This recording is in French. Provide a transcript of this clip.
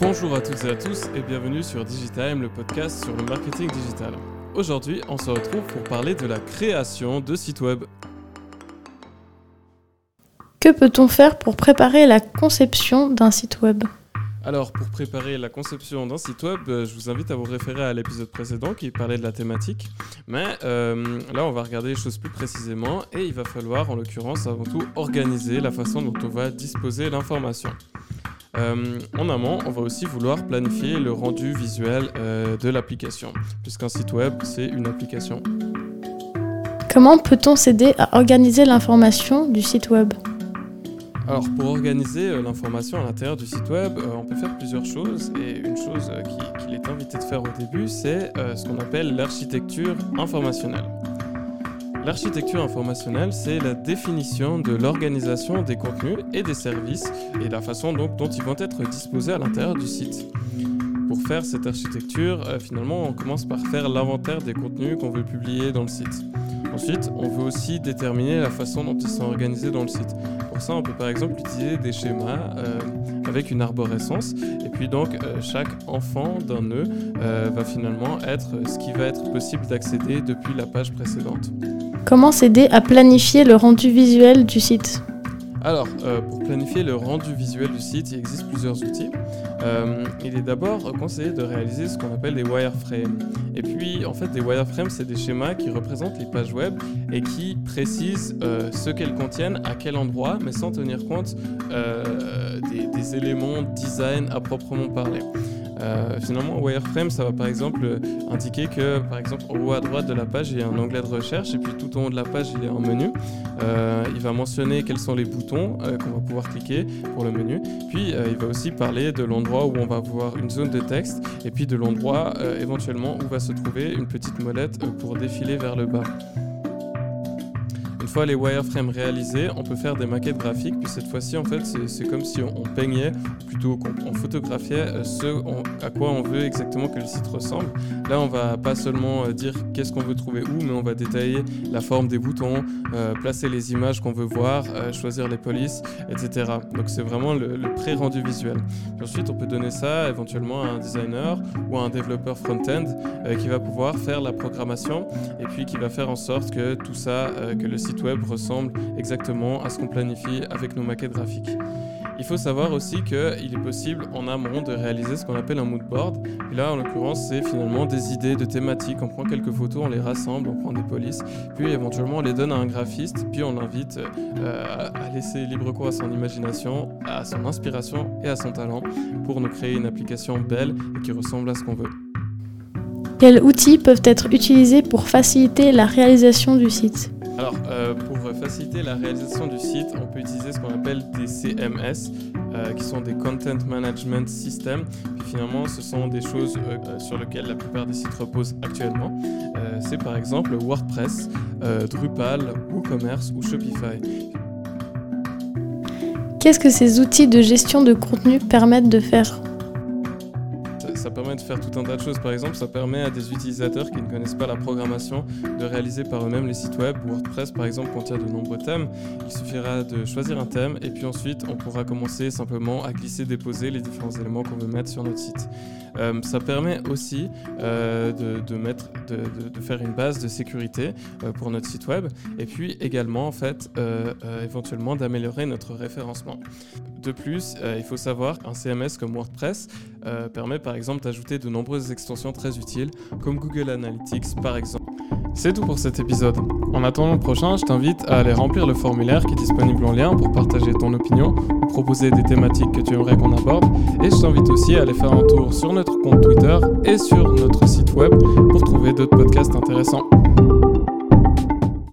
Bonjour à toutes et à tous et bienvenue sur Digitime, le podcast sur le marketing digital. Aujourd'hui, on se retrouve pour parler de la création de sites web. Que peut-on faire pour préparer la conception d'un site web? Alors, pour préparer la conception d'un site web, euh, je vous invite à vous référer à l'épisode précédent qui parlait de la thématique. Mais euh, là, on va regarder les choses plus précisément et il va falloir, en l'occurrence, avant tout, organiser la façon dont on va disposer l'information. Euh, en amont, on va aussi vouloir planifier le rendu visuel de l'application, puisqu'un site web, c'est une application. Comment peut-on s'aider à organiser l'information du site web? Alors pour organiser euh, l'information à l'intérieur du site web, euh, on peut faire plusieurs choses et une chose euh, qu'il est invité de faire au début, c'est ce qu'on appelle l'architecture informationnelle. L'architecture informationnelle, c'est la définition de l'organisation des contenus et des services et la façon dont ils vont être disposés à l'intérieur du site. Pour faire cette architecture, finalement, on commence par faire l'inventaire des contenus qu'on veut publier dans le site. Ensuite, on veut aussi déterminer la façon dont ils sont organisés dans le site. Pour ça, on peut par exemple utiliser des schémas euh, avec une arborescence. Et puis donc, euh, chaque enfant d'un nœud euh, va finalement être ce qui va être possible d'accéder depuis la page précédente. Comment s'aider à planifier le rendu visuel du site alors, euh, pour planifier le rendu visuel du site, il existe plusieurs outils. Euh, il est d'abord conseillé de réaliser ce qu'on appelle des wireframes. Et puis, en fait, des wireframes, c'est des schémas qui représentent les pages web et qui précisent euh, ce qu'elles contiennent, à quel endroit, mais sans tenir compte des, des éléments design à proprement parler. Euh, finalement, Wireframe, ça va par exemple indiquer que, par exemple, au haut à droite de la page, il y a un onglet de recherche, et puis tout au haut de la page, il y a un menu. Euh, il va mentionner quels sont les boutons euh, qu'on va pouvoir cliquer pour le menu. Puis, il va aussi parler de l'endroit où on va voir une zone de texte, et puis de l'endroit éventuellement où va se trouver une petite molette pour défiler vers le bas fois les wireframes réalisés, on peut faire des maquettes graphiques. Puis cette fois-ci, en fait, c'est comme si on, peignait, plutôt qu'on photographiait euh, ce à quoi on veut exactement que le site ressemble. Là, on va pas seulement euh, dire qu'est-ce qu'on veut trouver où, mais on va détailler la forme des boutons, euh, placer les images qu'on veut voir, choisir les polices, etc. Donc c'est vraiment le, pré-rendu visuel. Ensuite, on peut donner ça éventuellement à un designer ou à un développeur front-end qui va pouvoir faire la programmation et puis qui va faire en sorte que tout ça, que le site web ressemble exactement à ce qu'on planifie avec nos maquettes graphiques. Il faut savoir aussi qu'il est possible en amont de réaliser ce qu'on appelle un mood board. Et là, en l'occurrence, c'est finalement des idées de thématiques. On prend quelques photos, on les rassemble, on prend des polices, puis éventuellement on les donne à un graphiste, puis on l'invite euh, à laisser libre cours à son imagination, à son inspiration et à son talent pour nous créer une application belle et qui ressemble à ce qu'on veut. Quels outils peuvent être utilisés pour faciliter la réalisation du site? Alors, euh, pour faciliter la réalisation du site, on peut utiliser ce qu'on appelle des CMS, euh, qui sont des Content Management Systems. Finalement, ce sont des choses euh, sur lesquelles la plupart des sites reposent actuellement. C'est par exemple WordPress, Drupal, WooCommerce ou Shopify. Qu'est-ce que ces outils de gestion de contenu permettent de faire? De faire tout un tas de choses. Par exemple, ça permet à des utilisateurs qui ne connaissent pas la programmation de réaliser par eux-mêmes les sites web. WordPress, par exemple, contient de nombreux thèmes. Il suffira de choisir un thème et puis ensuite, on pourra commencer simplement à glisser, déposer les différents éléments qu'on veut mettre sur notre site. Euh, ça permet aussi euh, de, mettre, de, faire une base de sécurité euh, pour notre site web et puis également, en fait, éventuellement d'améliorer notre référencement. De plus, il faut savoir qu'un CMS comme WordPress permet par exemple d'ajouter de nombreuses extensions très utiles, comme Google Analytics par exemple. C'est tout pour cet épisode. En attendant le prochain, je t'invite à aller remplir le formulaire qui est disponible en lien pour partager ton opinion ou proposer des thématiques que tu aimerais qu'on aborde. Et je t'invite aussi à aller faire un tour sur notre compte Twitter et sur notre site web pour trouver d'autres podcasts intéressants.